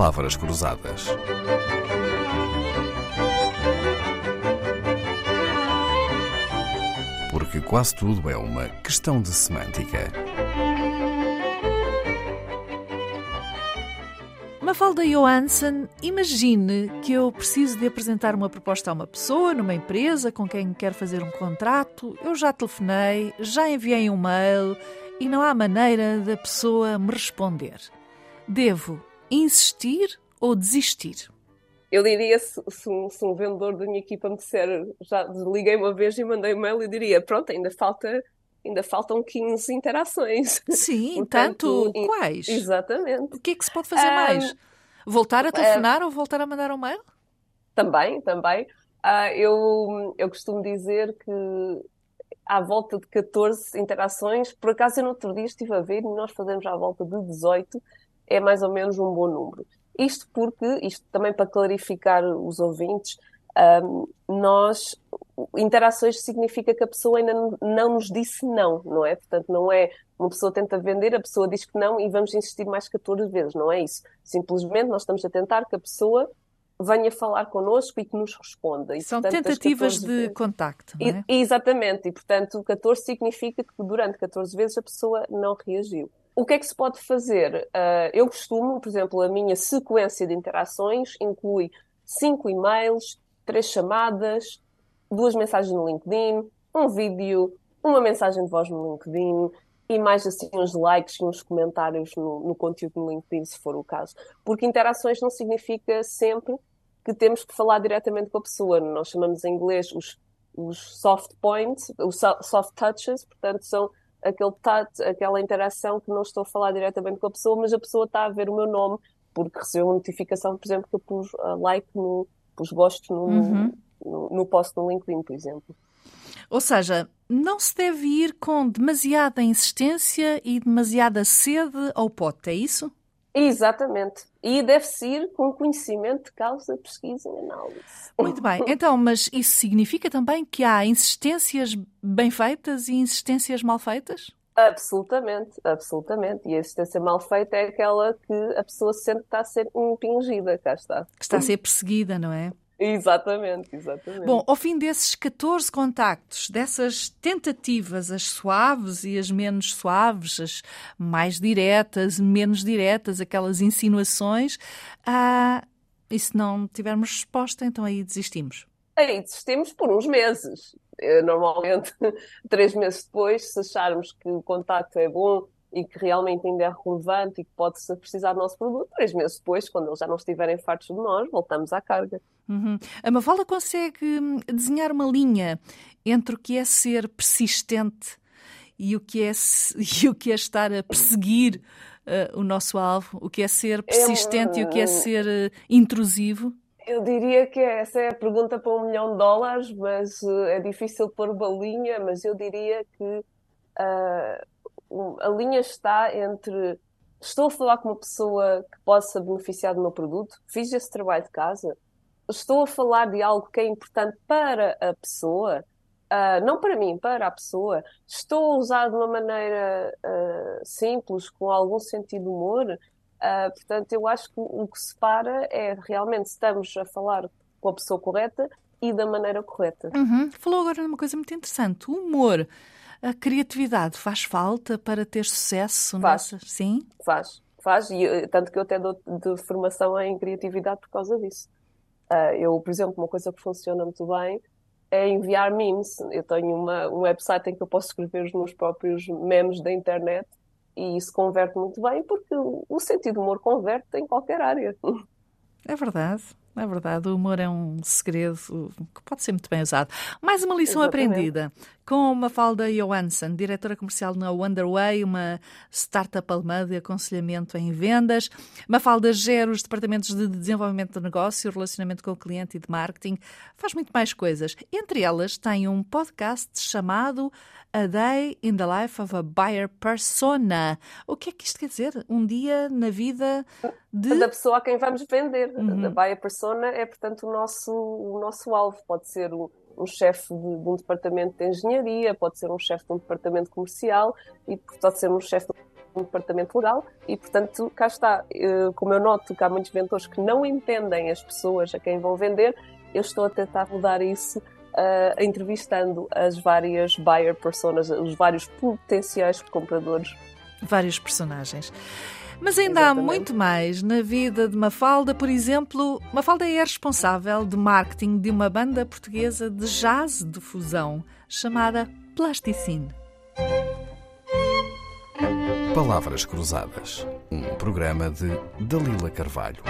palavras cruzadas. Porque quase tudo é uma questão de semântica. Mafalda Johansson, imagine que eu preciso de apresentar uma proposta a uma pessoa numa empresa com quem quero fazer um contrato. Eu já telefonei, já enviei um mail e não há maneira da pessoa me responder. Devo insistir ou desistir? Eu diria, se, se, um, se um vendedor da minha equipa me disser, já liguei uma vez e mandei um mail, eu diria, pronto, ainda falta ainda faltam 15 interações. Sim, Portanto, tanto quais? Exatamente. O que é que se pode fazer um, mais? Voltar a telefonar ou voltar a mandar um mail? Também, também. Uh, eu, eu costumo dizer que à volta de 14 interações, por acaso eu no outro dia estive a ver e nós fazemos à volta de 18, é mais ou menos um bom número. Isto porque, isto também para clarificar os ouvintes, um, nós, interações significa que a pessoa ainda não nos disse não, não é? Portanto, não é uma pessoa tenta vender, a pessoa diz que não e vamos insistir mais 14 vezes, não é isso. Simplesmente nós estamos a tentar que a pessoa venha falar connosco e que nos responda. E, São portanto, tentativas 14... de contacto, não é? E, exatamente, e portanto 14 significa que durante 14 vezes a pessoa não reagiu. O que é que se pode fazer? Uh, eu costumo, por exemplo, a minha sequência de interações inclui cinco e-mails, três chamadas, duas mensagens no LinkedIn, um vídeo, uma mensagem de voz no LinkedIn e mais assim uns likes e uns comentários no, no conteúdo no LinkedIn, se for o caso. Porque interações não significa sempre que temos que falar diretamente com a pessoa. Nós chamamos em inglês os, os soft points, os soft touches, portanto são aquele touch, aquela interação que não estou a falar diretamente com a pessoa, mas a pessoa está a ver o meu nome porque recebeu uma notificação, por exemplo, que eu pus uh, like no, pus gostos no, uhum. no, no post no LinkedIn, por exemplo. Ou seja, não se deve ir com demasiada insistência e demasiada sede ao pote, é isso? Exatamente. E deve-se ir com conhecimento de causa, pesquisa e análise. Muito bem. Então, mas isso significa também que há insistências bem feitas e insistências mal feitas? Absolutamente, absolutamente. E a insistência mal feita é aquela que a pessoa sente que está a ser impingida, cá está. Que está a ser perseguida, não é? Exatamente, exatamente. Bom, ao fim desses 14 contactos, dessas tentativas, as suaves e as menos suaves, as mais diretas, menos diretas, aquelas insinuações, ah, e se não tivermos resposta, então aí desistimos? Aí desistimos por uns meses. Eh, normalmente, três meses depois, se acharmos que o contacto é bom, e que realmente ainda é relevante e que pode-se precisar do nosso produto, três meses depois, quando eles já não estiverem fartos de nós, voltamos à carga. Uhum. A Mafalda consegue hum, desenhar uma linha entre o que é ser persistente e o que é, e o que é estar a perseguir uh, o nosso alvo, o que é ser persistente e o que é ser uh, intrusivo? Eu diria que essa é a pergunta para um milhão de dólares, mas uh, é difícil pôr uma linha, mas eu diria que a linha está entre estou a falar com uma pessoa que possa beneficiar do meu produto, fiz esse trabalho de casa, estou a falar de algo que é importante para a pessoa, uh, não para mim, para a pessoa, estou a usar de uma maneira uh, simples, com algum sentido de humor. Uh, portanto, eu acho que o que separa é realmente se estamos a falar com a pessoa correta e da maneira correta. Uhum. Falou agora numa coisa muito interessante: o humor. A criatividade faz falta para ter sucesso faz. nessa? Sim? Faz, faz. E, eh, tanto que eu até dou de formação em criatividade por causa disso. Uh, eu, por exemplo, uma coisa que funciona muito bem é enviar memes. Eu tenho uma, um website em que eu posso escrever os meus próprios memes da internet e isso converte muito bem porque o sentido do humor converte em qualquer área. É verdade. É verdade, o humor é um segredo que pode ser muito bem usado. Mais uma lição Exatamente. aprendida com Mafalda Johansson, diretora comercial na Wonderway, uma startup alemã de aconselhamento em vendas. Mafalda gera os departamentos de desenvolvimento de negócio, relacionamento com o cliente e de marketing. Faz muito mais coisas. Entre elas, tem um podcast chamado A Day in the Life of a Buyer Persona. O que é que isto quer dizer? Um dia na vida de... Da pessoa a quem vamos vender. Uhum. A Buyer Persona é, portanto, o nosso, o nosso alvo. Pode ser o um chefe de, de, um departamento de engenharia, pode ser um chefe de um departamento comercial e pode ser um chefe de departamento legal e, portanto, cá está. Como eu noto que há muitos vendedores que não entendem as pessoas a quem vão vender, eu estou a tentar mudar isso uh, entrevistando as várias buyer personas, os vários potenciais compradores. Vários personagens. Mas ainda Exatamente. há muito mais na vida de Mafalda. Por exemplo, Mafalda é responsável de marketing de uma banda portuguesa de jazz de fusão chamada Plasticine. Palavras Cruzadas, um programa de Dalila Carvalho.